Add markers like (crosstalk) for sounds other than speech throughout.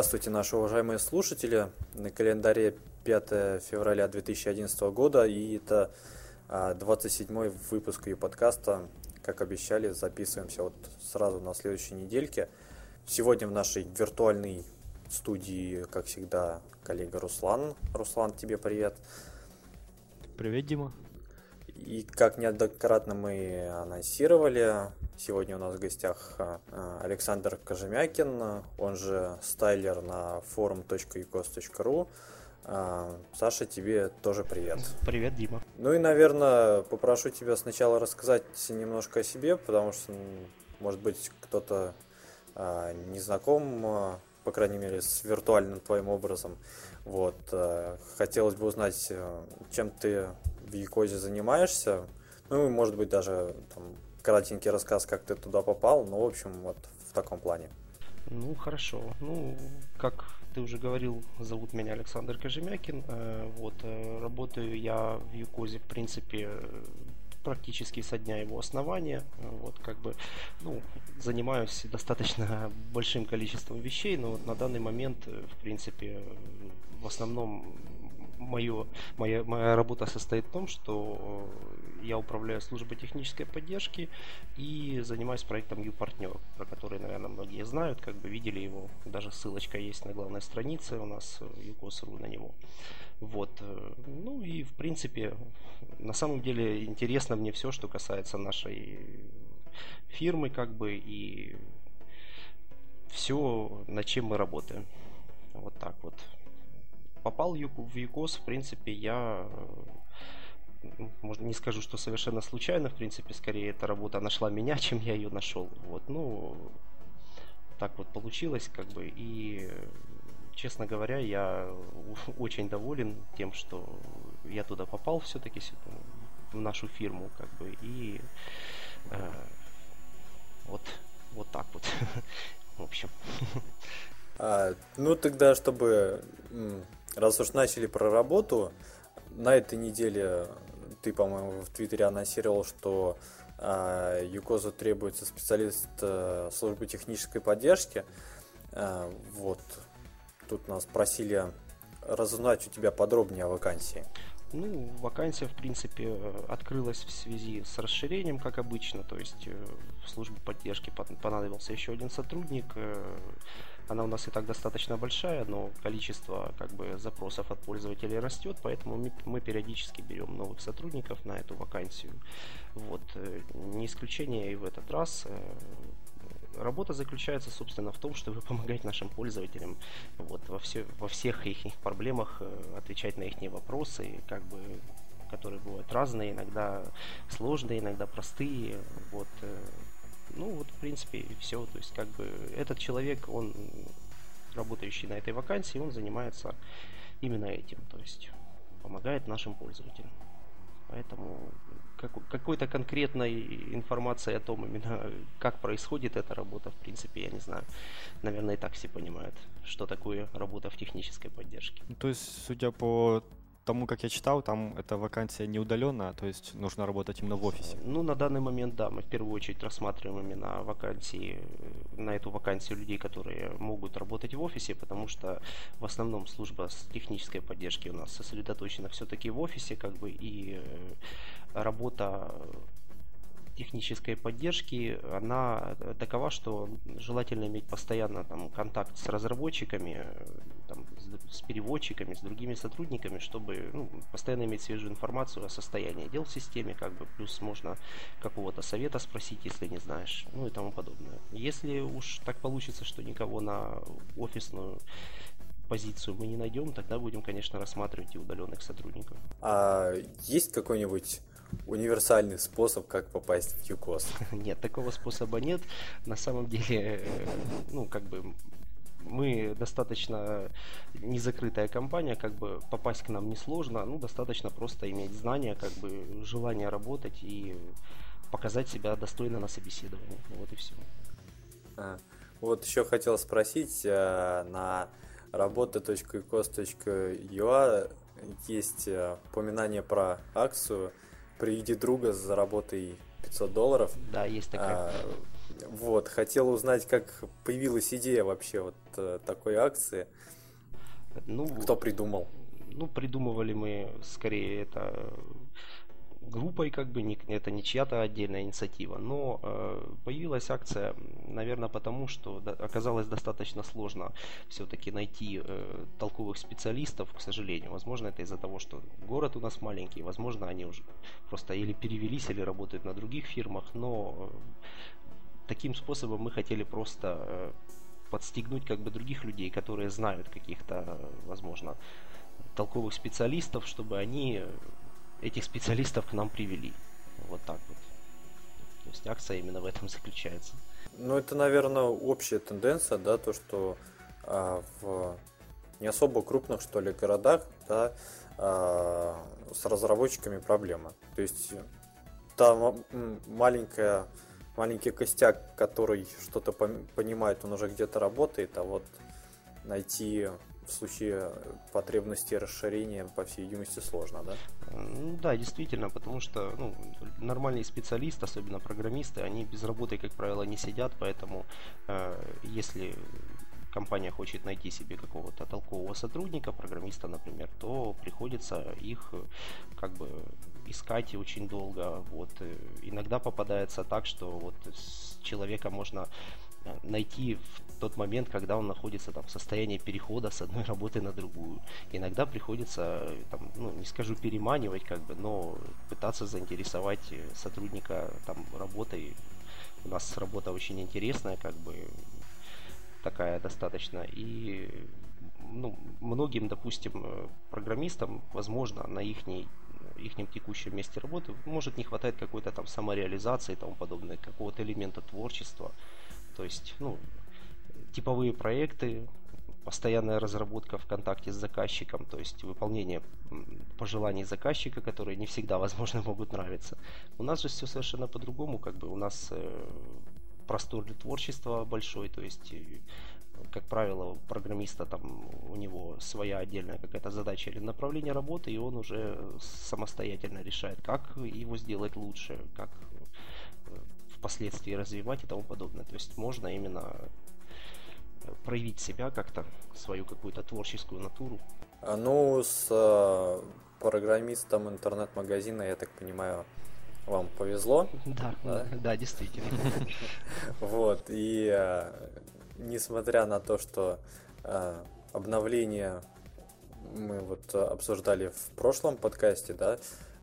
Здравствуйте, наши уважаемые слушатели. На календаре 5 февраля 2011 года, и это 27-й а, выпуск ее подкаста. Как обещали, записываемся вот сразу на следующей недельке. Сегодня в нашей виртуальной студии, как всегда, коллега Руслан. Руслан, тебе привет. Привет, Дима. И как неоднократно мы анонсировали, сегодня у нас в гостях а, Александр Кожемякин, он же стайлер на forum.ecos.ru. А, Саша, тебе тоже привет. Привет, Дима. Ну и, наверное, попрошу тебя сначала рассказать немножко о себе, потому что, может быть, кто-то а, не знаком, по крайней мере, с виртуальным твоим образом. Вот. Хотелось бы узнать, чем ты в Якозе занимаешься. Ну, может быть, даже там, кратенький рассказ, как ты туда попал. Ну, в общем, вот в таком плане. Ну, хорошо. Ну, как ты уже говорил, зовут меня Александр Кожемякин. Э, вот, э, работаю я в Юкозе, в принципе, практически со дня его основания. Вот, как бы, ну, занимаюсь достаточно большим количеством вещей, но вот на данный момент, в принципе, в основном мое, моя, моя работа состоит в том, что э, я управляю службой технической поддержки и занимаюсь проектом U-партнер, про который, наверное, многие знают, как бы видели его. Даже ссылочка есть на главной странице у нас э, на него. Вот. Э, ну и, в принципе, на самом деле интересно мне все, что касается нашей фирмы, как бы, и все, над чем мы работаем. Вот так вот попал в ЮКОС, в принципе, я ну, может, не скажу, что совершенно случайно, в принципе, скорее эта работа нашла меня, (laughs) чем я ее нашел. Вот, ну, так вот получилось, как бы, и, честно говоря, я (laughs) очень доволен тем, что я туда попал все-таки в нашу фирму, как бы, и э, вот, вот так вот, (laughs) в общем. А, ну, тогда, чтобы Раз уж начали про работу, на этой неделе ты, по-моему, в Твиттере анонсировал, что э, Юкозу требуется специалист э, службы технической поддержки. Э, вот. Тут нас просили разузнать у тебя подробнее о вакансии. Ну, вакансия, в принципе, открылась в связи с расширением, как обычно. То есть э, в службе поддержки понадобился еще один сотрудник. Э, она у нас и так достаточно большая, но количество как бы запросов от пользователей растет, поэтому мы, периодически берем новых сотрудников на эту вакансию. Вот. Э, не исключение и в этот раз. Э, работа заключается, собственно, в том, чтобы (laughs) помогать нашим пользователям вот, во, все, во всех их проблемах, э, отвечать на их вопросы, как бы которые бывают разные, иногда сложные, иногда простые. Вот, ну, вот, в принципе, все. То есть, как бы, этот человек, он, работающий на этой вакансии, он занимается именно этим. То есть, помогает нашим пользователям. Поэтому как, какой-то конкретной информации о том, именно как происходит эта работа, в принципе, я не знаю. Наверное, и так все понимают, что такое работа в технической поддержке. То есть, судя по тому, как я читал, там эта вакансия не удаленная, то есть нужно работать именно в офисе. Ну, на данный момент, да, мы в первую очередь рассматриваем именно вакансии, на эту вакансию людей, которые могут работать в офисе, потому что в основном служба с технической поддержки у нас сосредоточена все-таки в офисе, как бы, и э, работа технической поддержки, она такова, что желательно иметь постоянно там, контакт с разработчиками, там, с переводчиками, с другими сотрудниками, чтобы ну, постоянно иметь свежую информацию о состоянии дел в системе, как бы плюс можно какого-то совета спросить, если не знаешь, ну и тому подобное. Если уж так получится, что никого на офисную позицию мы не найдем, тогда будем, конечно, рассматривать и удаленных сотрудников. А есть какой-нибудь универсальный способ, как попасть в ЮКОС? (laughs) Нет, такого способа нет. На самом деле, э, ну, как бы мы достаточно незакрытая компания, как бы попасть к нам несложно, ну, достаточно просто иметь знания, как бы желание работать и показать себя достойно на собеседовании. Вот и все. А, вот еще хотел спросить, э, на работа.ecos.ua есть э, упоминание про акцию «Приведи друга, заработай 500 долларов». Да, есть такая. А, Вот, хотел узнать, как появилась идея вообще вот э, такой акции. Ну, Кто придумал? Ну, придумывали мы скорее это группой, как бы, не, это не чья-то отдельная инициатива. Но э, появилась акция, наверное, потому что оказалось достаточно сложно все-таки найти э, толковых специалистов, к сожалению. Возможно, это из-за того, что город у нас маленький, возможно, они уже просто или перевелись, или работают на других фирмах, но э, таким способом мы хотели просто э, подстегнуть как бы других людей, которые знают каких-то, возможно, толковых специалистов, чтобы они этих специалистов к нам привели. Вот так вот. То есть акция именно в этом заключается. Ну, это, наверное, общая тенденция, да, то, что а, в не особо крупных, что ли, городах, да, а, с разработчиками проблема. То есть там маленькая, маленький костяк, который что-то понимает, он уже где-то работает, а вот найти в случае потребности расширения, по всей видимости, сложно, да? Ну, да, действительно, потому что ну, нормальный специалист, особенно программисты, они без работы, как правило, не сидят, поэтому э, если компания хочет найти себе какого-то толкового сотрудника, программиста, например, то приходится их как бы искать очень долго. Вот. Иногда попадается так, что вот с человека можно Э, найти в тот момент, когда он находится там, в состоянии перехода с одной (laughs) работы на другую. Иногда приходится, э, там, ну, не скажу переманивать, как бы, но пытаться заинтересовать э, сотрудника там, работой. У нас работа очень интересная, как бы такая достаточно. И ну, многим, допустим, программистам, возможно, на их их текущем месте работы может не хватает какой-то там самореализации и тому подобное, какого-то элемента творчества. То есть, ну, типовые проекты, постоянная разработка в контакте с заказчиком, то есть выполнение пожеланий заказчика, которые не всегда, возможно, (laughs) могут нравиться. У нас же все совершенно по-другому, как бы у нас э, простор для творчества большой, то есть э, как правило, у программиста там у него своя отдельная какая-то задача или направление работы, и он уже самостоятельно решает, как его сделать лучше, как впоследствии развивать и тому подобное. То есть можно именно э, проявить себя как-то, свою какую-то творческую натуру. А ну, с э, программистом интернет-магазина, я так понимаю, вам повезло. Да, да, да действительно. (laughs) Вот, и э, несмотря на то, что обновление мы вот обсуждали в прошлом подкасте, да,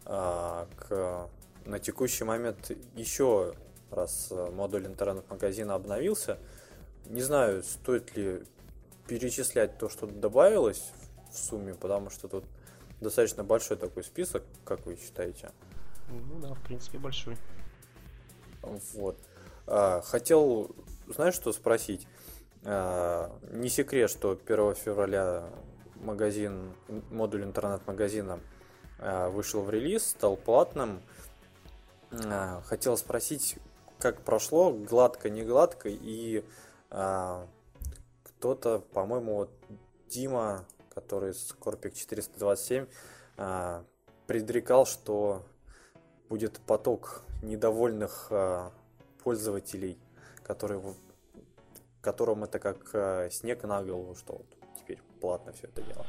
к, на текущий момент еще раз модуль интернет-магазина обновился. Не знаю, стоит ли перечислять то, что добавилось в сумме, потому что тут достаточно большой такой список, как вы считаете? Ну да, в принципе, большой. Вот. А, хотел, знаешь, что спросить? А, не секрет, что 1 февраля магазин, модуль интернет-магазина а, вышел в релиз, стал платным. А, хотел спросить, как прошло, гладко, не гладко, и кто-то, по-моему, вот Дима, который с Корпик 427, а, предрекал, что будет поток недовольных а, пользователей, которые, которым это как а, снег на голову, что вот теперь платно все это дело.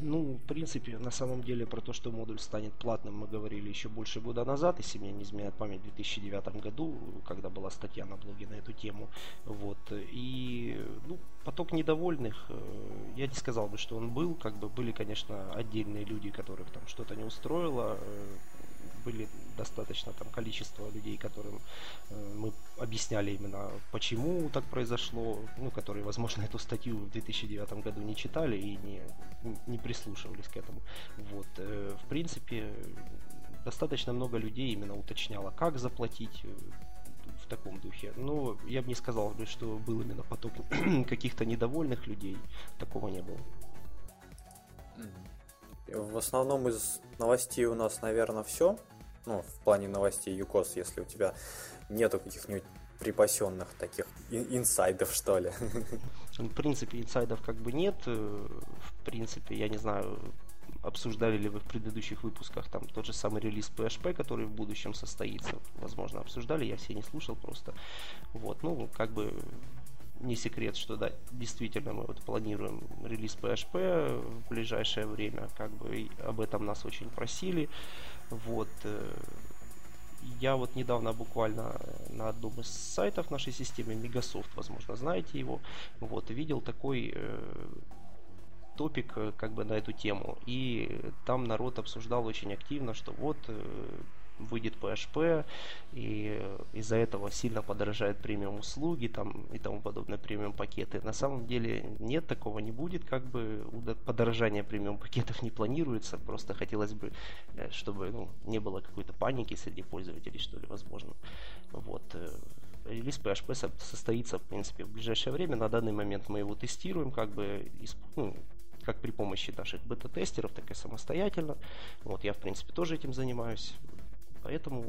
Ну, в принципе, на самом деле про то, что модуль станет платным, мы говорили еще больше года назад, если мне не изменяет память, в 2009 году, когда была статья на блоге на эту тему. Вот. И ну, поток недовольных, э, я не сказал бы, что он был, как бы были, конечно, отдельные люди, которых там что-то не устроило, э, были достаточно там количество людей, которым э, мы объясняли именно, почему так произошло, ну, которые, возможно, эту статью в 2009 году не читали и не, не прислушивались к этому. Вот, э, в принципе, достаточно много людей именно уточняло, как заплатить э, в таком духе. Но я бы не сказал, что был именно поток (clears throat) каких-то недовольных людей. Такого не было. В основном из новостей у нас, наверное, все ну, в плане новостей ЮКОС, если у тебя нету каких-нибудь припасенных таких инсайдов, что ли? (laughs) В принципе, инсайдов как бы нет. Э, в принципе, я не знаю, обсуждали ли вы в предыдущих выпусках там тот же самый релиз PHP, который в будущем состоится, возможно, обсуждали, я все не слушал просто. Вот, ну, как бы не секрет, что да, действительно мы вот планируем релиз PHP в ближайшее время, как бы об этом нас очень просили. Вот, э, я вот недавно буквально на одном из сайтов нашей системы, Megasoft, возможно, знаете его, вот, видел такой э, топик э, как бы на эту тему. И там народ обсуждал очень активно, что вот э, выйдет PHP, и из-за этого сильно подорожает премиум услуги там, и тому подобное, премиум пакеты. На самом деле нет, такого не будет, как бы подорожание премиум пакетов не планируется, просто хотелось бы, э, чтобы ну, не было какой-то паники среди пользователей, что ли, возможно. Вот. Э, релиз PHP состоится, в принципе, в ближайшее время. На данный момент мы его тестируем, как бы, ну, как при помощи наших бета-тестеров, так и самостоятельно. Вот я, в принципе, тоже этим занимаюсь. Поэтому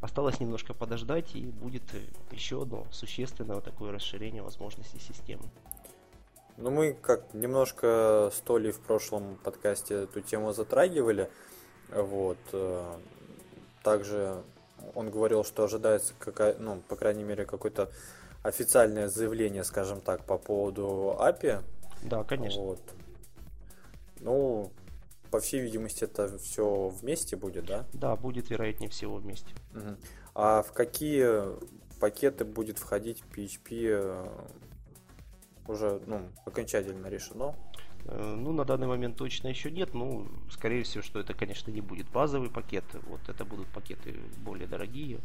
осталось немножко подождать, и будет еще одно существенное такое расширение возможностей системы. Ну, мы как немножко с Толей в прошлом подкасте эту тему затрагивали. Вот. Э, также он говорил, что ожидается, какая, ну, по крайней мере, какое-то официальное заявление, скажем так, по поводу API. Да, конечно. Вот. Ну, по всей видимости, это все вместе будет, да? Да, будет вероятнее всего вместе. Угу. А в какие пакеты будет входить PHP э, уже ну, окончательно решено? Э, ну, на данный момент точно еще нет. Ну, скорее всего, что это, конечно, не будет базовый пакет. Вот это будут пакеты более дорогие.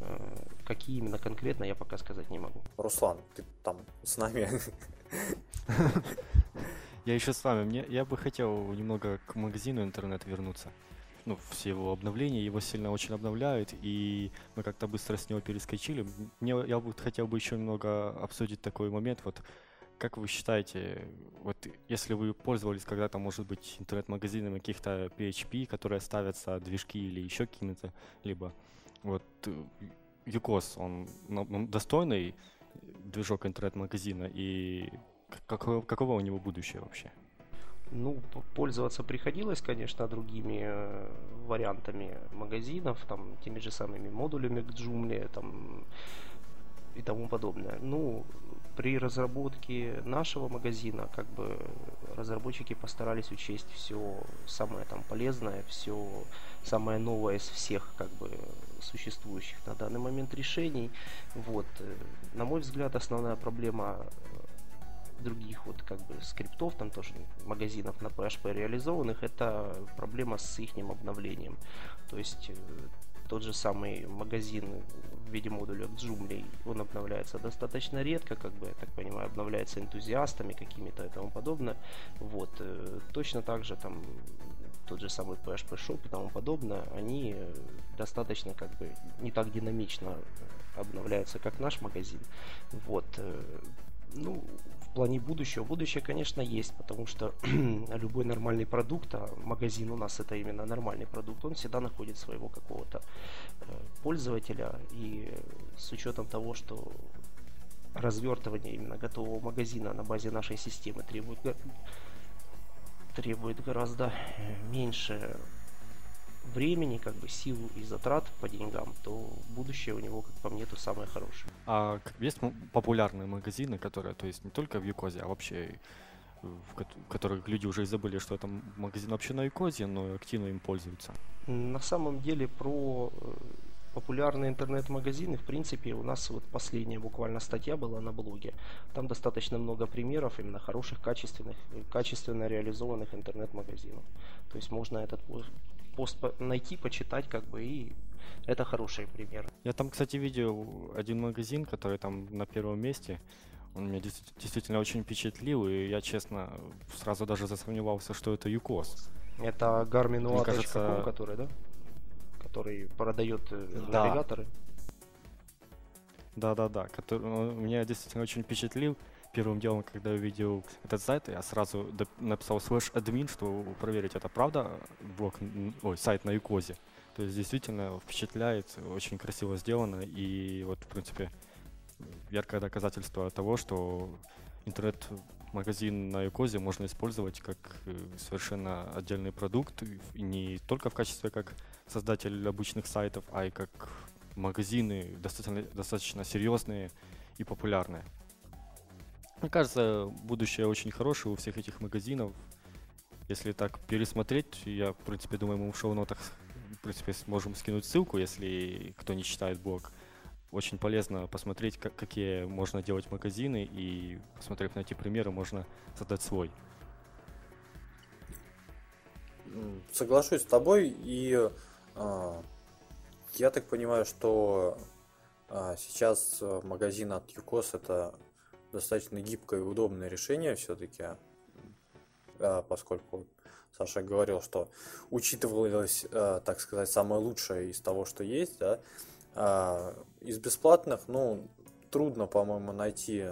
Э, какие именно конкретно, я пока сказать не могу. Руслан, ты там с нами. (laughs) Я еще с вами. Мне, я бы хотел немного к магазину интернет вернуться. Ну, все его обновления, его сильно очень обновляют, и мы как-то быстро с него перескочили. Мне, я бы хотел бы еще немного обсудить такой момент. Вот как вы считаете, вот если вы пользовались когда-то, может быть, интернет-магазинами каких-то PHP, которые ставятся движки или еще какими-то, либо вот UCOS, он ну, достойный движок интернет-магазина, и Какое, каково у него будущее вообще? Ну, пользоваться приходилось, конечно, другими э, вариантами магазинов, там, теми же самыми модулями к Joomla, там, и тому подобное. Ну, при разработке нашего магазина, как бы, разработчики постарались учесть все самое там полезное, все самое новое из всех, как бы, существующих на данный момент решений. Вот. Э, на мой взгляд, основная проблема других вот как бы скриптов, там тоже магазинов на PHP реализованных, это проблема с их обновлением. То есть э, тот же самый магазин в виде модуля Joomla, он обновляется достаточно редко, как бы, я так понимаю, обновляется энтузиастами какими-то и тому подобное. Вот. Э, точно так же там тот же самый PHP Shop и тому подобное, они э, достаточно как бы не так динамично обновляются, как наш магазин. Вот. Ну, плане будущего. Будущее, конечно, есть, потому что (clears throat) любой нормальный продукт, а магазин у нас это именно нормальный продукт, он всегда находит своего какого-то э, пользователя. И с учетом того, что развертывание именно готового магазина на базе нашей системы требует, требует гораздо меньше времени, как бы сил и затрат по деньгам, то будущее у него, как по мне, то самое хорошее. А есть популярные магазины, которые, то есть не только в Юкозе, а вообще в которых люди уже и забыли, что это магазин вообще на Юкозе, но активно им пользуются? На самом деле про э, популярные интернет-магазины, в принципе, у нас вот последняя буквально статья была на блоге. Там достаточно много примеров именно хороших, качественных, качественно реализованных интернет-магазинов. То есть можно этот пост найти, почитать, как бы, и это хороший пример. Я там, кстати, видел один магазин, который там на первом месте. Он меня действительно очень впечатлил, и я, честно, сразу даже засомневался, что это ЮКОС. Это Garmin UA.com, кажется... который, да? Который продает э, да. навигаторы. Да-да-да, который он меня действительно очень впечатлил первым делом, когда увидел этот сайт, я сразу написал слэш админ, что проверить, это правда блог, ой, сайт на Юкозе. То есть действительно впечатляет, очень красиво сделано и вот, в принципе, яркое доказательство того, что интернет магазин на Юкозе можно использовать как э, совершенно отдельный продукт, не только в качестве как создатель обычных сайтов, а и как магазины достаточно, достаточно серьезные и популярные. Мне кажется, будущее очень хорошее у всех этих магазинов. Если так пересмотреть, я, в принципе, думаю, мы в шоу-нотах, в принципе, сможем скинуть ссылку, если кто не читает блог. Очень полезно посмотреть, как, какие можно делать магазины, и посмотрев на эти примеры, можно создать свой. Соглашусь с тобой, и э, я так понимаю, что э, сейчас магазин от Юкос это достаточно гибкое и удобное решение все-таки, э, поскольку Саша говорил, что учитывалось, э, так сказать, самое лучшее из того, что есть, да, а, из бесплатных, ну, трудно, по-моему, найти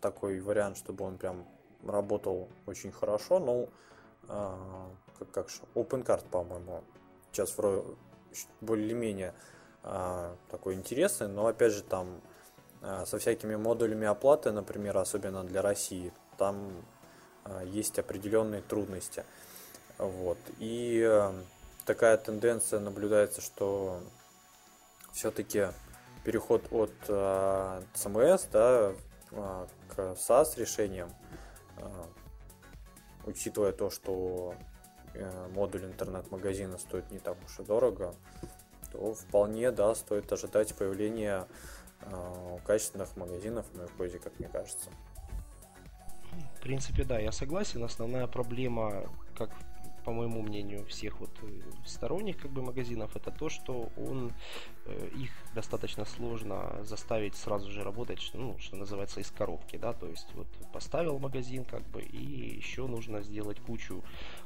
такой вариант, чтобы он прям работал очень хорошо. Ну, а, как, как же, OpenCard, по-моему, сейчас более-менее а, такой интересный, но опять же там а, со всякими модулями оплаты, например, особенно для России, там а, есть определенные трудности. Вот. И а, такая тенденция наблюдается, что все-таки переход от CMS да, э, к SaaS решениям, учитывая то, что э, модуль интернет-магазина стоит не так уж и дорого, то вполне да, стоит ожидать появления качественных магазинов на Юкозе, как мне кажется. В принципе, да, я согласен. Основная проблема, как по моему мнению, всех вот э, сторонних как бы магазинов, это то, что он э, их достаточно сложно заставить сразу же работать, ну, что называется, из коробки, да, то есть вот поставил магазин как бы и еще нужно сделать кучу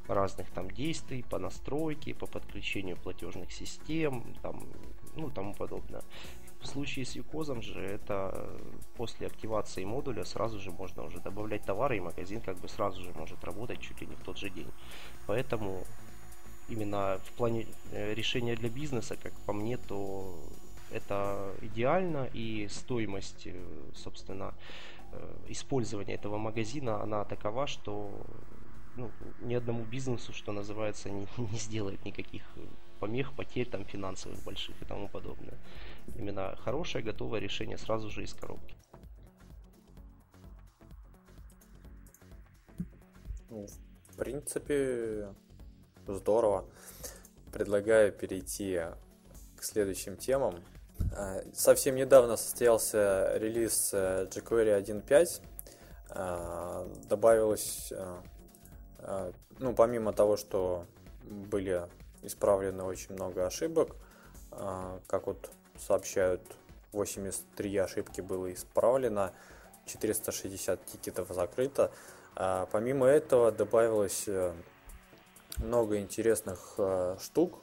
разных там действий по настройке, по подключению платежных систем, там, ну, тому подобное. В случае с Юкозом же это после активации модуля сразу же можно уже добавлять товары, и магазин как бы сразу же может работать чуть ли не в тот же день. Поэтому именно в плане э, решения для бизнеса, как по мне, то это идеально, и стоимость, э, собственно, э, использования этого магазина, она такова, что ну, ни одному бизнесу, что называется, (laughs) не, не сделает никаких помех, потерь там финансовых больших и тому подобное. Именно хорошее, готовое решение сразу же из коробки. Ну, в принципе, здорово. Предлагаю перейти к следующим темам. А, совсем недавно состоялся релиз э, jQuery 1.5. А, добавилось, а, ну, помимо того, что были исправлено очень много ошибок. А, как вот сообщают, 83 ошибки было исправлено, 460 тикетов закрыто. А, помимо этого добавилось э, много интересных э, штук,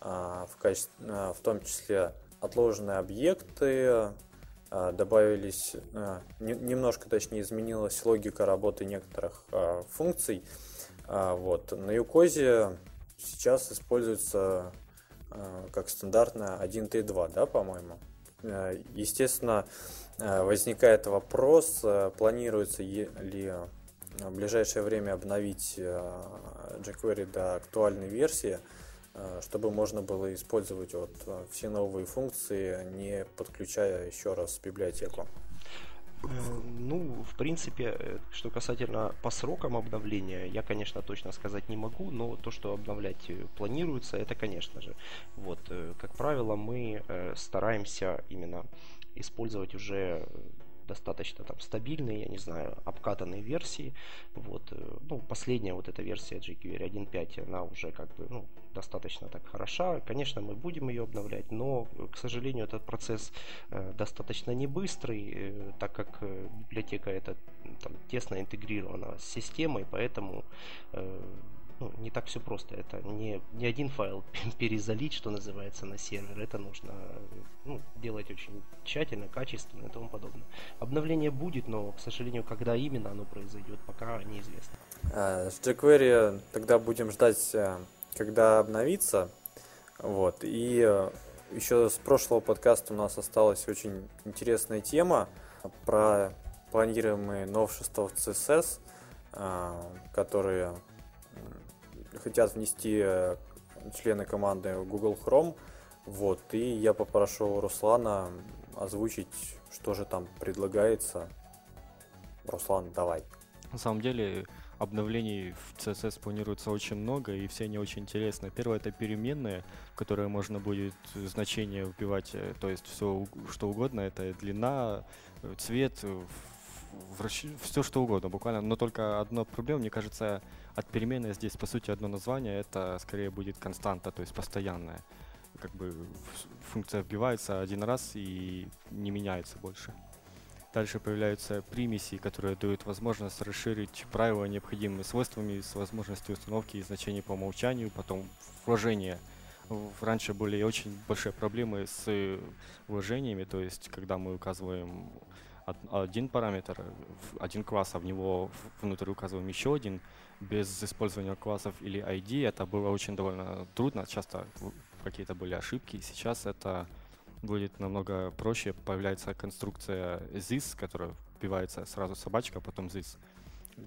а, в, качестве, в том числе отложенные объекты, добавились, немножко точнее изменилась логика работы некоторых функций. Вот. На Юкозе сейчас используется э, как стандартно 1T2, да, по-моему. Э, естественно, э, возникает вопрос, планируется ли в ближайшее время обновить jQuery до актуальной версии, чтобы можно было использовать вот все новые функции, не подключая еще раз библиотеку. Э, ну, в принципе, э, что касательно по срокам обновления, я, конечно, точно сказать не могу, но то, что обновлять э, планируется, это, конечно же. Вот, как правило, мы стараемся именно использовать уже достаточно там стабильные, я не знаю, обкатанные версии. Вот, э, ну, последняя вот эта версия jQuery 1.5, она уже как бы, ну, достаточно так хороша. Конечно, мы будем ее обновлять, но, к сожалению, этот процесс э, достаточно не быстрый, э, так как э, библиотека это там, тесно интегрирована с системой, поэтому э, ну, не так все просто. Это не, не один файл (laughs) перезалить, что называется, на сервер. Это нужно ну, делать очень тщательно, качественно и тому подобное. Обновление будет, но, к сожалению, когда именно оно произойдет, пока неизвестно. А, с jQuery тогда будем ждать, э, когда обновится. Вот. И э, еще с прошлого подкаста у нас осталась очень интересная тема про планируемые новшества в CSS, которые хотят внести члены команды Google Chrome. Вот, и я попрошу Руслана озвучить, что же там предлагается. Руслан, давай. На самом деле, обновлений в CSS планируется очень много, и все они очень интересны. Первое — это переменные, в которые можно будет значение вбивать, э, то есть все что угодно, это длина, э, цвет, вращ... все что угодно буквально. Но только одна проблема, мне кажется, от переменной здесь, по сути, одно название, это скорее будет константа, то есть постоянная. Как бы функция вбивается один раз и не меняется больше. Дальше появляются примеси, которые дают возможность расширить правила необходимыми свойствами с возможностью установки и значений по умолчанию, потом вложение. Раньше были очень большие проблемы с вложениями, то есть когда мы указываем один параметр, один класс, а в него внутрь указываем еще один, без использования классов или ID, это было очень довольно трудно, часто какие-то были ошибки. Сейчас это будет намного проще. Появляется конструкция this, которая вбивается сразу собачка, потом this,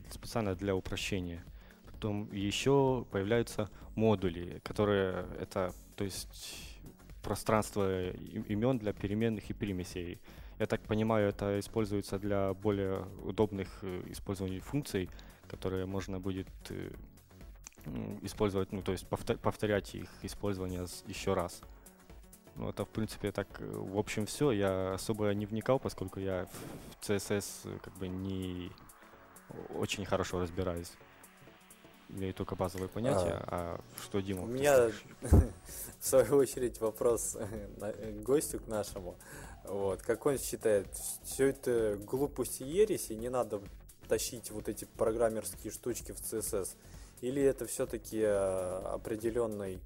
специально для упрощения. Потом еще появляются модули, которые это, то есть пространство имен для переменных и примесей. Я так понимаю, это используется для более удобных э, использований функций, которые можно будет э, использовать, ну, то есть повторять их использование еще раз. Ну, это, в принципе, так, э, в общем, все. Я особо не вникал, поскольку я в CSS как бы не очень хорошо разбираюсь. Имею только базовые понятия, а, а что Дима? У меня, (laughs) в свою очередь, вопрос к гостю, к нашему. Вот, как он считает, все это глупость и ересь, и не надо тащить вот эти программерские штучки в CSS? Или это все-таки э, определенный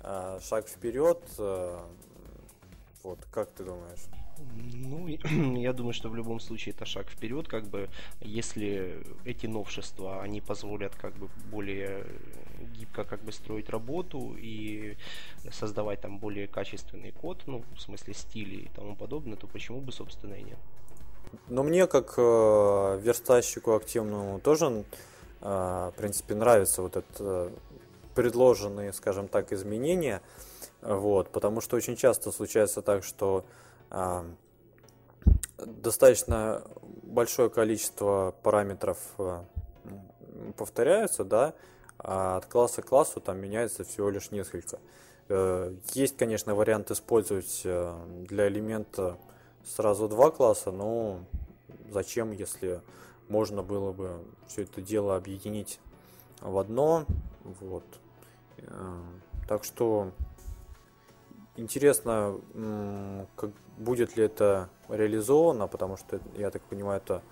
э, шаг вперед? Э, вот, как ты думаешь? Ну, (clears throat) я думаю, что в любом случае это шаг вперед, как бы, если эти новшества, они позволят как бы более гибко как бы строить работу и создавать там более качественный код, ну, в смысле стили и тому подобное, то почему бы, собственно, и нет. Но мне, как э, верстальщику активному, тоже, э, в принципе, нравятся вот это э, предложенные, скажем так, изменения. Вот, потому что очень часто случается так, что достаточно большое количество параметров э, повторяются, да, а от класса к классу там меняется всего лишь несколько. Э, есть, конечно, вариант использовать э, для элемента сразу два класса, но зачем, если можно было бы все это дело объединить в одно. Вот. Так что интересно, как будет ли это реализовано, потому что, я так понимаю, это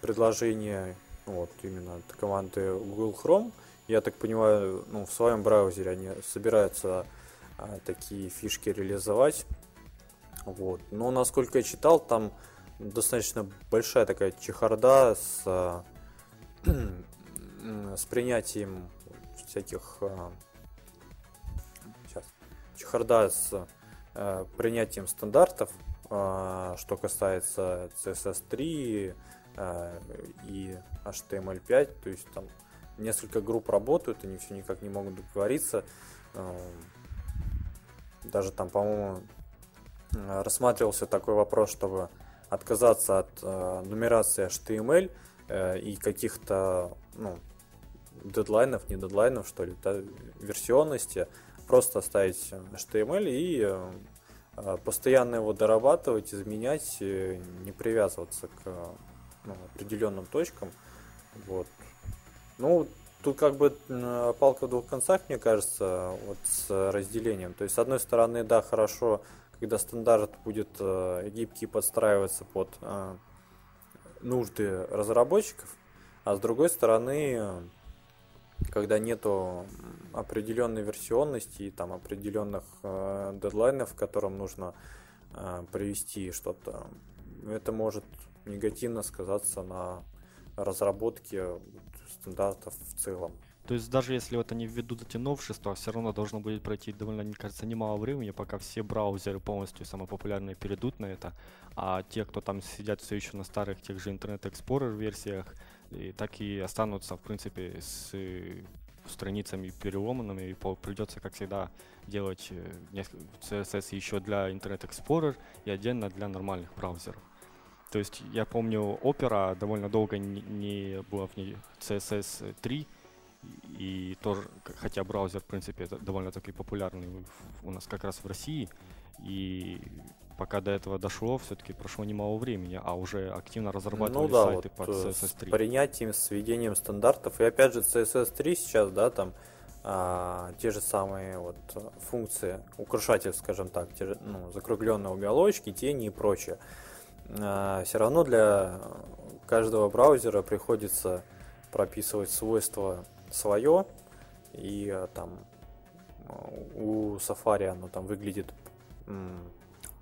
предложение вот именно от команды Google Chrome. Я так понимаю, ну, в своем браузере они собираются а, такие фишки реализовать. Вот. Но насколько я читал, там достаточно большая такая чехарда с, а, с принятием всяких а, сейчас, чехарда с принятием стандартов, а, что касается CSS3 а, и HTML5, то есть там несколько групп работают, они все никак не могут договориться. Даже там, по-моему, рассматривался такой вопрос, чтобы отказаться от э, нумерации HTML э, и каких-то ну, дедлайнов, не дедлайнов, что ли, да, версионности, просто оставить HTML и э, постоянно его дорабатывать, изменять, не привязываться к ну, определенным точкам. Вот. Ну, тут как бы палка в двух концах, мне кажется, вот с разделением. То есть, с одной стороны, да, хорошо когда стандарт будет э, гибкий подстраиваться под э, нужды разработчиков, а с другой стороны, когда нету определенной версионности и там определенных э, дедлайнов, к которым нужно э, привести что-то, это может негативно сказаться на разработке стандартов в целом. То есть даже если вот они введут эти новшества, все равно должно будет пройти довольно, мне кажется, немало времени, пока все браузеры полностью самопопулярные перейдут на это, а те, кто там сидят все еще на старых тех же Internet Explorer версиях, и так и останутся, в принципе, с э, страницами переломанными, и придется, как всегда, делать CSS э, еще для Internet Explorer и отдельно для нормальных браузеров. То есть я помню, Opera довольно долго не, не было в ней CSS 3, и тоже, хотя браузер, в принципе, довольно-таки популярный у нас как раз в России, и пока до этого дошло, все-таки прошло немало времени, а уже активно разрабатывали ну, да, сайты вот, под CSS3. С принятием, с введением стандартов. И опять же, CSS3 сейчас, да, там а, те же самые вот функции, украшатель, скажем так, те же, ну, закругленные уголочки, тени и прочее. А, все равно для каждого браузера приходится прописывать свойства свое, и а, там у Safari оно там выглядит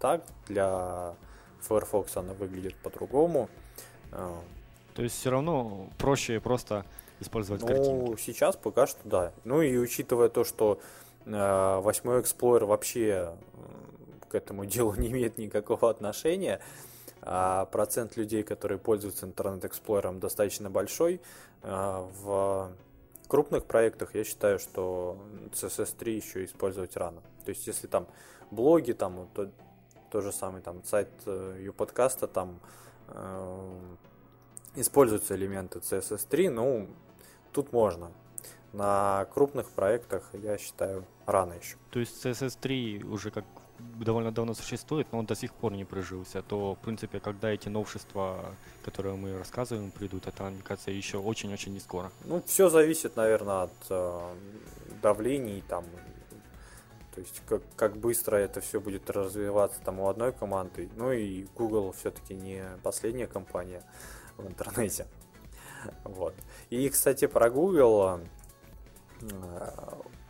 так, для Firefox оно выглядит по-другому. А. То есть все равно проще просто использовать ну, картинки? сейчас пока что да. Ну и учитывая то, что э, 8 Explorer вообще к этому (laughs) делу не имеет никакого отношения, а процент людей, которые пользуются Explorer достаточно большой, э, в крупных проектах я считаю, что CSS3 еще использовать рано. То есть если там блоги, там то, то же самое там сайт YouPodcast, э, там э, используются элементы CSS3, ну тут можно. На крупных проектах я считаю рано еще. То есть CSS3 уже как довольно давно существует, но он до сих пор не прижился, то, в принципе, когда эти новшества, которые мы рассказываем, придут, это, мне кажется, еще очень-очень не скоро. Ну, все зависит, наверное, от э, давлений, там, то есть, как, как быстро это все будет развиваться там у одной команды. Ну и Google все-таки не последняя компания в интернете. Вот. И, кстати, про Google, э,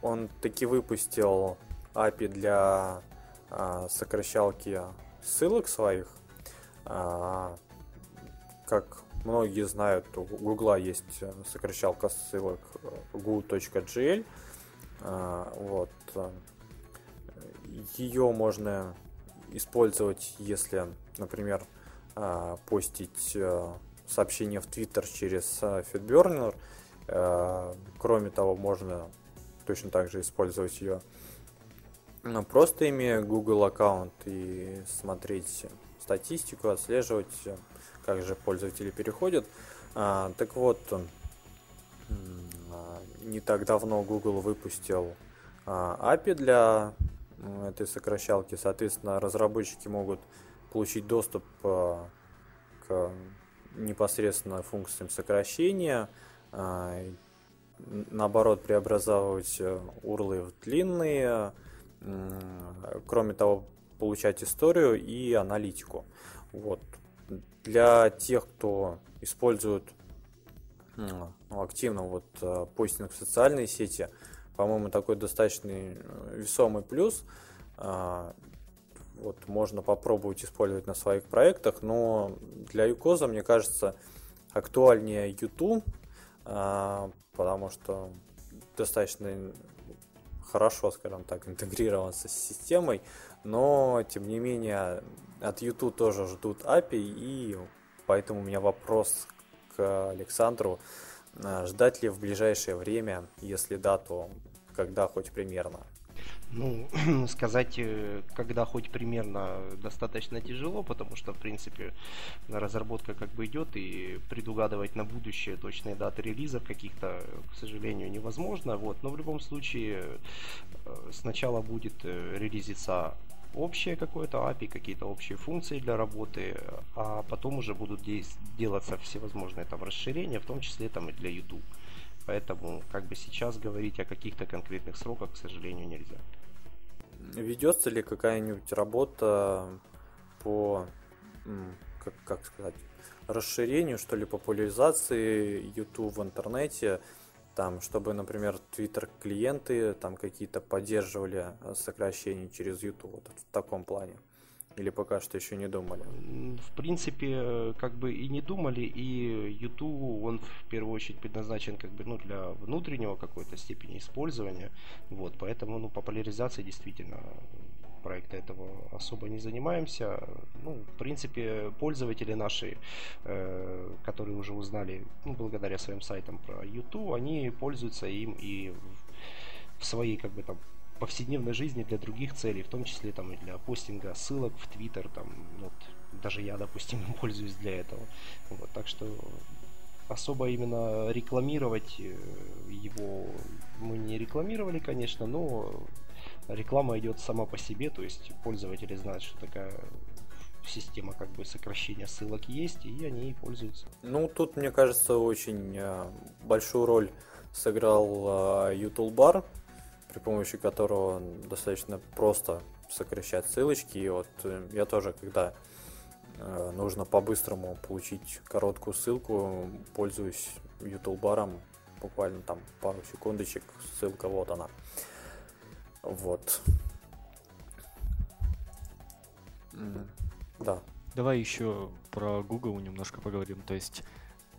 он таки выпустил API для а, сокращалки ссылок своих. А, как многие знают, у Гугла есть сокращалка ссылок gu.gl. Вот. Ее можно использовать, если, например, постить сообщение в Twitter через FeedBurner. Кроме того, можно точно так же использовать ее ну, просто имея Google аккаунт и смотреть статистику, отслеживать, как же пользователи переходят. А, так вот, а, не так давно Google выпустил а, API для этой сокращалки. Соответственно, разработчики могут получить доступ а, к непосредственно функциям сокращения, а, наоборот, преобразовывать урлы в длинные, кроме того, получать историю и аналитику. Вот. Для тех, кто использует ну, активно вот э, постинг в социальные сети, по-моему, такой достаточно э, весомый плюс. А, вот можно попробовать использовать на своих проектах, но для Юкоза, мне кажется, актуальнее YouTube, а, потому что достаточно хорошо, скажем так, интегрироваться с системой, но, тем не менее, от YouTube тоже ждут API, и поэтому у меня вопрос к Александру, ждать ли в ближайшее время, если да, то когда хоть примерно? Ну, (clears throat) сказать, э, когда хоть примерно достаточно тяжело, потому что, в принципе, разработка как бы идет, и предугадывать на будущее точные даты релизов каких-то, к сожалению, невозможно. Вот. Но в любом случае, э, сначала будет э, релизиться общее какое-то API, какие-то общие функции для работы, а потом уже будут делаться всевозможные там расширения, в том числе там и для YouTube. Поэтому как бы сейчас говорить о каких-то конкретных сроках, к сожалению, нельзя. Ведется ли какая-нибудь работа по, как, как сказать, расширению, что ли, популяризации YouTube в интернете, там, чтобы, например, Twitter клиенты там какие-то поддерживали сокращения через YouTube, вот в таком плане. Или пока что еще не думали? В принципе, как бы и не думали, и YouTube, он в первую очередь предназначен как бы, ну, для внутреннего какой-то степени использования. Вот, поэтому, ну, популяризация действительно проекта этого особо не занимаемся. Ну, в принципе, пользователи наши, э, которые уже узнали, ну, благодаря своим сайтам про YouTube, они пользуются им и в своей, как бы там, повседневной жизни для других целей, в том числе там и для постинга ссылок в Твиттер, там, ну, вот, даже я, допустим, пользуюсь для этого. Вот, так что особо именно рекламировать э, его мы не рекламировали, конечно, но реклама идет сама по себе, то есть пользователи знают, что такая система как бы сокращения ссылок есть, и они ей пользуются. Ну, тут, мне кажется, очень э, большую роль сыграл э, YouTube Bar, при помощи которого достаточно просто сокращать ссылочки. И вот э, я тоже, когда э, нужно по-быстрому получить короткую ссылку, пользуюсь баром, буквально там пару секундочек, ссылка вот она. Вот. Да. Давай еще про Google немножко поговорим. То есть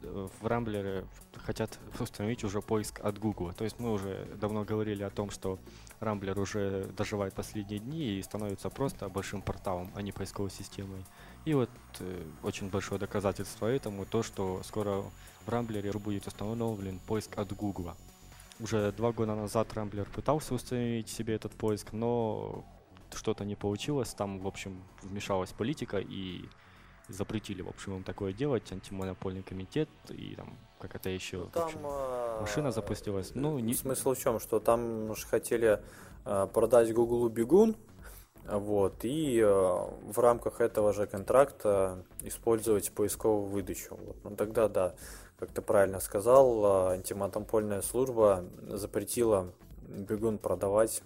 в Рамблере хотят установить уже поиск от Google. То есть мы уже давно говорили о том, что Рамблер уже доживает последние дни и становится просто большим порталом, а не поисковой системой. И вот э, очень большое доказательство этому то, что скоро в Рамблере будет установлен поиск от Google. Уже два года назад Рамблер пытался установить себе этот поиск, но что-то не получилось. Там, в общем, вмешалась политика и запретили, в общем, им такое делать, антимонопольный комитет, и там как это еще, ну, там, общем, а, машина запустилась. Ну, не... Смысл в чем, что там уж хотели а, продать Google бегун, вот, и э, в рамках этого же контракта использовать поисковую выдачу. Вот. Ну тогда, да, как ты правильно сказал, антимонопольная служба запретила бегун продавать,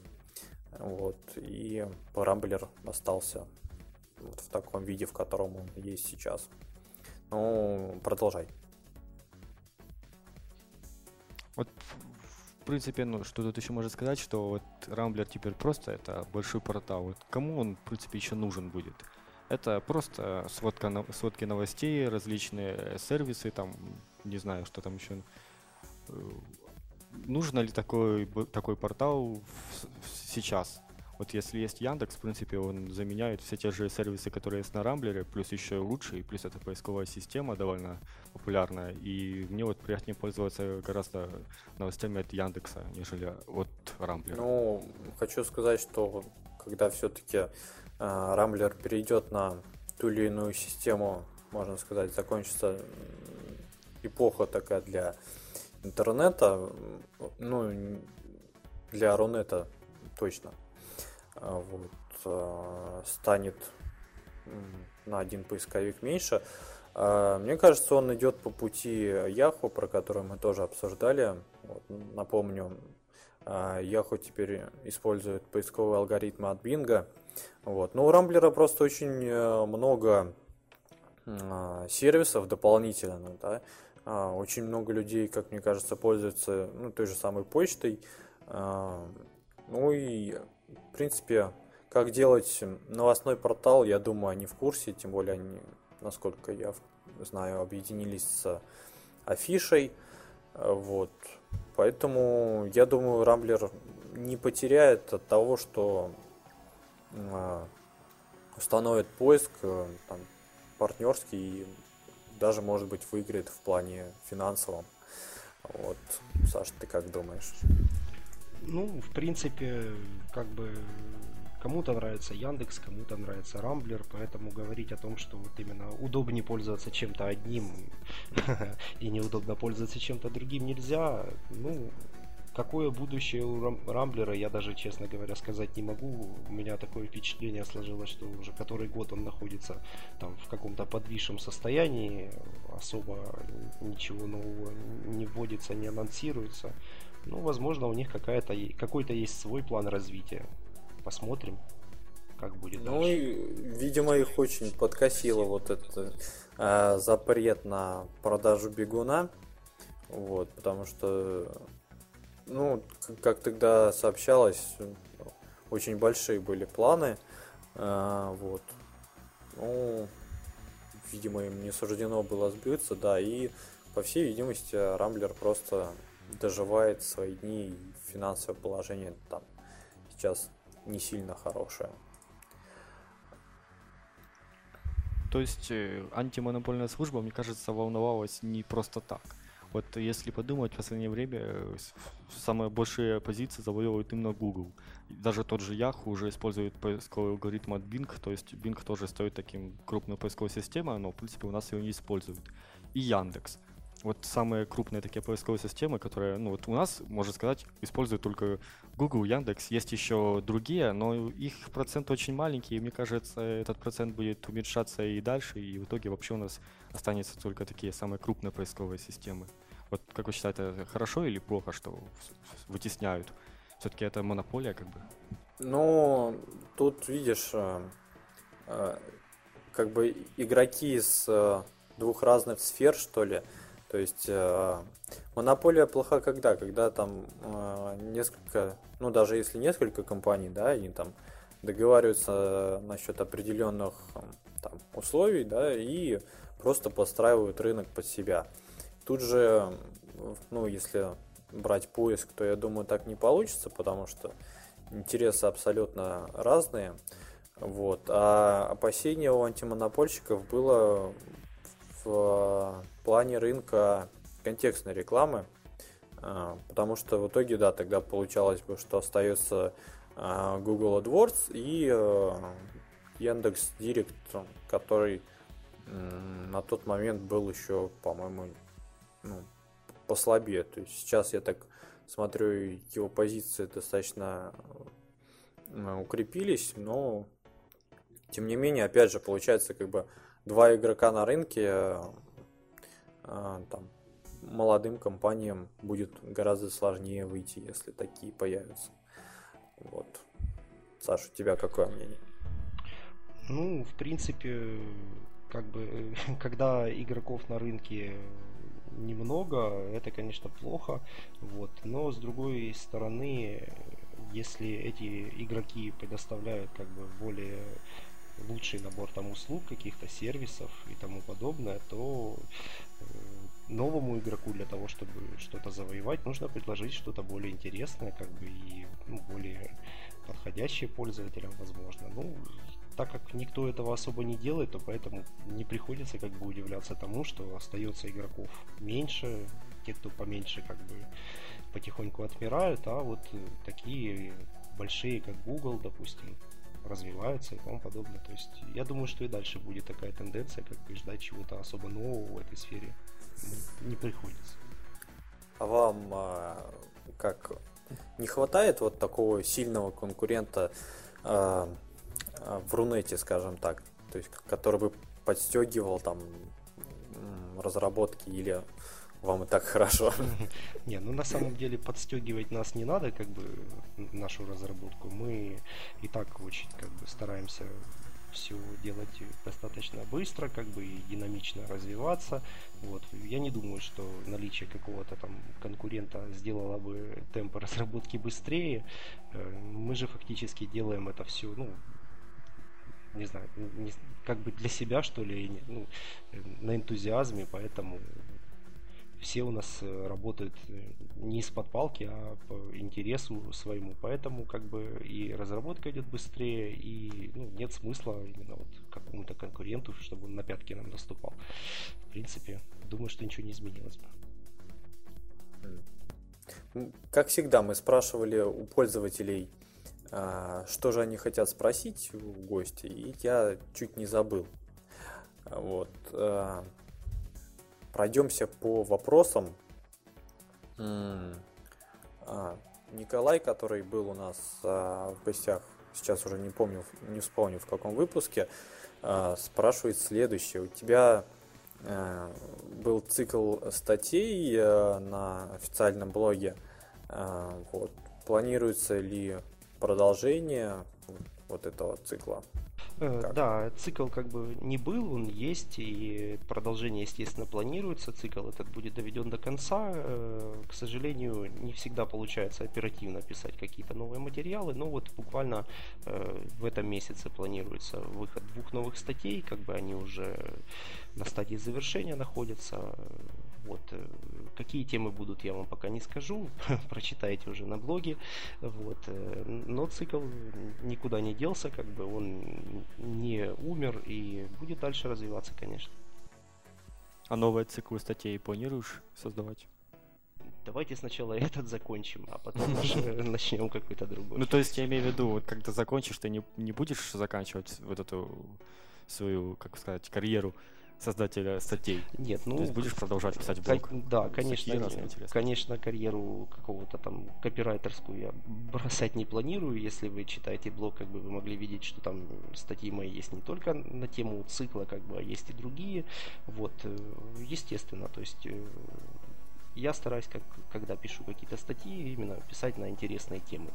вот, и Рамблер остался вот в таком виде, в котором он есть сейчас. Ну, продолжай. Вот, в принципе, ну, что тут еще можно сказать, что вот Рамблер теперь просто это большой портал. Вот кому он, в принципе, еще нужен будет? Это просто сводка, сводки новостей, различные сервисы, там, не знаю, что там еще. Э, нужно ли такой, такой портал сейчас? Вот если есть Яндекс, в принципе, он заменяет все те же сервисы, которые есть на Рамблере, плюс еще лучше, и плюс это поисковая система довольно популярная. И мне вот приятнее пользоваться гораздо новостями от Яндекса, нежели от Рамблера. Ну, хочу сказать, что когда все-таки э, Рамблер перейдет на ту или иную систему, можно сказать, закончится эпоха такая для интернета, ну, для Рунета точно. А, вот, а, станет на один поисковик меньше. А, мне кажется, он идет по пути Yahoo, про который мы тоже обсуждали. Вот, напомню, Yahoo теперь использует поисковые алгоритмы от Bing. Вот. Но у Рамблера просто очень э, много сервисов дополнительно. Да? Очень много людей, как мне кажется, пользуются ну, той же самой почтой. Ну и в принципе, как делать новостной портал, я думаю, они в курсе, тем более они, насколько я знаю, объединились с афишей. Вот. Поэтому я думаю, Рамблер не потеряет от того, что э, установит поиск э, там, партнерский и даже, может быть, выиграет в плане финансовом. Вот, Саша, ты как думаешь? Ну, в принципе, как бы кому-то нравится Яндекс, кому-то нравится Рамблер, поэтому говорить о том, что вот именно удобнее пользоваться чем-то одним (laughs) и неудобно пользоваться чем-то другим нельзя. Ну, какое будущее у Рамблера, я даже, честно говоря, сказать не могу. У меня такое впечатление сложилось, что уже который год он находится там в каком-то подвисшем состоянии, особо ничего нового не вводится, не анонсируется. Ну, возможно, у них какая-то, какой-то есть свой план развития. Посмотрим, как будет ну, дальше. И, видимо, их очень подкосило вот этот э, запрет на продажу бегуна. Вот, потому что, ну, как тогда сообщалось, очень большие были планы. Э, вот. ну, видимо, им не суждено было сбиться, да, и, по всей видимости, Рамблер просто доживает свои дни, и финансовое положение там сейчас не сильно хорошее. То есть э, антимонопольная служба, мне кажется, волновалась не просто так. Вот если подумать, в последнее время э, самые большие позиции завоевывают именно Google. Даже тот же Yahoo уже использует поисковый алгоритм от Bing, то есть Bing тоже стоит таким крупной поисковой системой, но в принципе у нас его не используют. И Яндекс вот самые крупные такие поисковые системы, которые, ну вот у нас, можно сказать, используют только Google, Яндекс. Есть еще другие, но их процент очень маленький, и мне кажется, этот процент будет уменьшаться и дальше, и в итоге вообще у нас останется только такие самые крупные поисковые системы. Вот как вы считаете, это хорошо или плохо, что вытесняют? Все-таки это монополия, как бы? Ну, тут видишь, э, э, как бы игроки из э, двух разных сфер, что ли, то есть монополия плоха когда? Когда там несколько, ну даже если несколько компаний, да, они там договариваются насчет определенных там, условий, да, и просто подстраивают рынок под себя. Тут же, ну, если брать поиск, то я думаю, так не получится, потому что интересы абсолютно разные. Вот. А опасение у антимонопольщиков было в плане рынка контекстной рекламы, а, потому что в итоге, да, тогда получалось бы, что остается а, Google AdWords и а, Яндекс Директ, который на тот момент был еще, по-моему, ну, послабее. То есть сейчас я так смотрю, его позиции достаточно укрепились, но тем не менее, опять же, получается, как бы два игрока на рынке, э, э, там, молодым компаниям будет гораздо сложнее выйти, если такие появятся. Вот. Саша, у тебя какое мнение? Ну, в принципе, как бы, (laughs) когда игроков на рынке немного, это, конечно, плохо. Вот. Но с другой стороны, если эти игроки предоставляют как бы более лучший набор там услуг, каких-то сервисов и тому подобное, то э, новому игроку для того, чтобы что-то завоевать, нужно предложить что-то более интересное, как бы и ну, более подходящее пользователям, возможно. Ну, так как никто этого особо не делает, то поэтому не приходится как бы удивляться тому, что остается игроков меньше, те, кто поменьше как бы потихоньку отмирают, а вот такие большие, как Google, допустим, развиваются и тому подобное. То есть я думаю, что и дальше будет такая тенденция, как бы ждать чего-то особо нового в этой сфере не приходится. А вам а, как не хватает вот такого сильного конкурента а, в Рунете, скажем так, то есть который бы подстегивал там разработки или вам и так хорошо. (laughs) Не, ну на самом деле подстегивать нас не надо, как бы нашу разработку. Мы и так очень как бы стараемся все делать достаточно быстро, как бы и динамично развиваться. Вот. Я не думаю, что наличие какого-то там конкурента сделало бы темпы (laughs) разработки быстрее. Э, мы же фактически делаем это все, ну, не знаю, не, как бы для себя, что ли, ну, на энтузиазме, поэтому все у нас э, работают э, не из-под палки, а по интересу своему. Поэтому как бы и разработка идет быстрее, и ну, нет смысла именно вот какому-то конкуренту, чтобы он на пятки нам наступал. В принципе, думаю, что ничего не изменилось бы. Как всегда, мы спрашивали у пользователей, что же они хотят спросить у гостя, и я чуть не забыл. Вот. А, пройдемся по вопросам. А, Николай, который был у нас а, в гостях, сейчас уже не помню, не вспомню в каком выпуске, а, спрашивает следующее. У тебя был цикл статей на официальном блоге. Вот. Планируется ли продолжение? вот этого цикла? Э, как? Да, цикл как бы не был, он есть, и продолжение, естественно, планируется. Цикл этот будет доведен до конца. Э, к сожалению, не всегда получается оперативно писать какие-то новые материалы, но вот буквально э, в этом месяце планируется выход двух новых статей, как бы они уже на стадии завершения находятся. Вот. Какие темы будут, я вам пока не скажу. (laughs) Прочитайте уже на блоге. Вот. Но цикл никуда не делся, как бы он не умер и будет дальше развиваться, конечно. А новые циклы статей планируешь создавать? Давайте сначала этот закончим, а потом (laughs) начнем какой-то другой. Ну, то есть я имею в виду, вот когда закончишь, ты не, не будешь заканчивать вот эту свою, как сказать, карьеру создателя статей. Нет, ну... То есть будешь продолжать писать блог? Да, конечно, конечно, карьеру какого-то там копирайтерскую я бросать не планирую. Если вы читаете блог, как бы вы могли видеть, что там статьи мои есть не только на тему цикла, как бы, а есть и другие. Вот, э, естественно, то есть э, я стараюсь, как, когда пишу какие-то статьи, именно писать на интересные темы.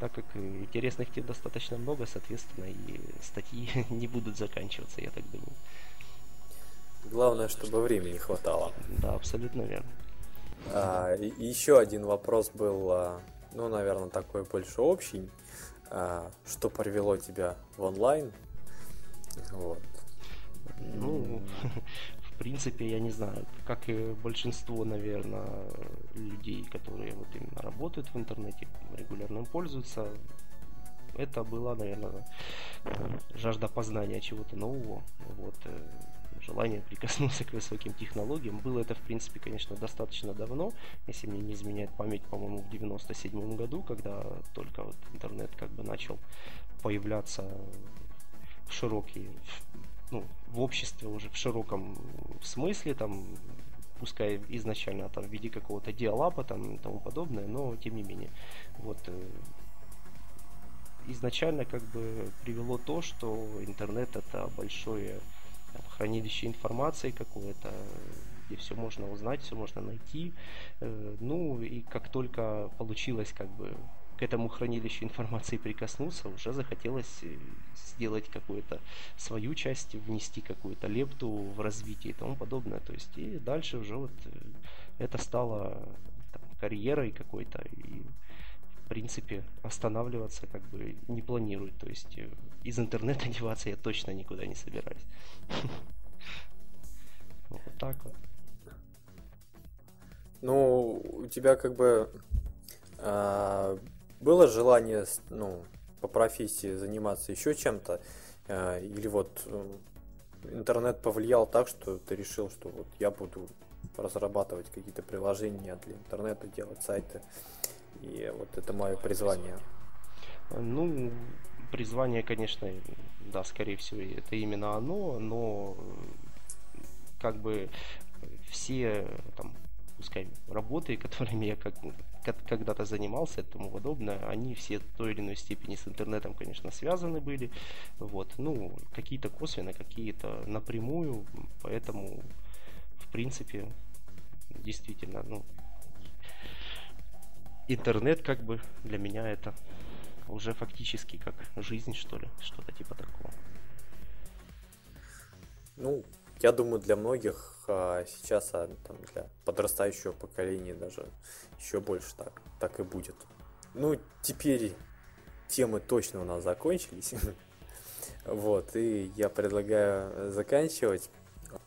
Так как интересных тем достаточно много, соответственно, и статьи (laughs) не будут заканчиваться, я так думаю. Главное, чтобы времени хватало. Да, абсолютно верно. А, еще один вопрос был, а, ну, наверное, такой больше общий. А, что привело тебя в онлайн? Вот. Ну, (laughs) в принципе, я не знаю, как и большинство, наверное, людей, которые вот именно работают в интернете, регулярно пользуются, это была, наверное, жажда познания чего-то нового. Вот э, желание прикоснуться к высоким технологиям. Было это, в принципе, конечно, достаточно давно, если мне не изменяет память, по-моему, в 97 году, когда только вот интернет как бы начал появляться в широкие, ну, в обществе уже в широком смысле, там, пускай изначально там в виде какого-то диалапа там и тому подобное, но тем не менее, вот э, изначально как бы привело то, что интернет это большое там, хранилище информации какое-то, где все можно узнать, все можно найти. Э, ну и как только получилось как бы к этому хранилищу информации прикоснуться, уже захотелось э, сделать какую-то свою часть, внести какую-то лепту в развитие и тому подобное. То есть и дальше уже вот э, это стало там, карьерой какой-то. И в принципе, останавливаться как бы не планирует. То есть э, из интернета (laughs) деваться я точно никуда не собираюсь. (laughs) Вот так вот. Ну, у тебя как бы а, было желание, ну, по профессии заниматься еще чем-то, а, или вот э, интернет повлиял так, что ты решил, что вот я буду разрабатывать какие-то приложения для интернета, делать сайты. И вот это мое призвание. Ну, призвание, конечно, да, скорее всего, это именно оно, но как бы все там пускай работы, (laughs) которыми я как, когда-то занимался и тому подобное, они все в той или иной степени с интернетом, конечно, связаны были. Вот. Ну, какие-то косвенно, какие-то напрямую, поэтому, в принципе, действительно, ну, интернет как бы для меня это уже фактически как жизнь, что ли, что-то типа такого. Ну, я думаю, для многих а, сейчас, а, там, для подрастающего поколения даже еще больше так, так и будет. Ну, теперь темы точно у нас закончились. (laughs) Вот, и я предлагаю заканчивать.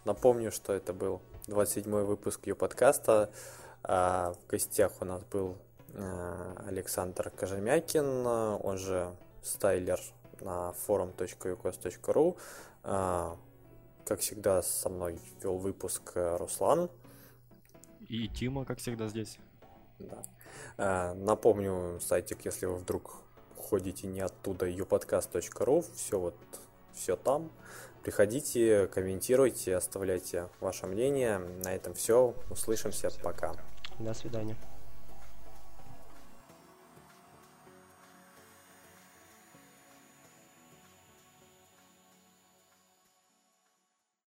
Напомню, что это был 27 выпуск ее подкаста. А в гостях у нас был Александр Кожемякин, он же стайлер на forum.ucos.ru. Э, как всегда, со мной вел выпуск Руслан. И Тима, как всегда, здесь. Да. Э, напомню, сайтик, если вы вдруг ходите не оттуда, youpodcast.ru, все вот, все там. Приходите, комментируйте, оставляйте ваше мнение. На этом все. Услышимся. Пока. До свидания.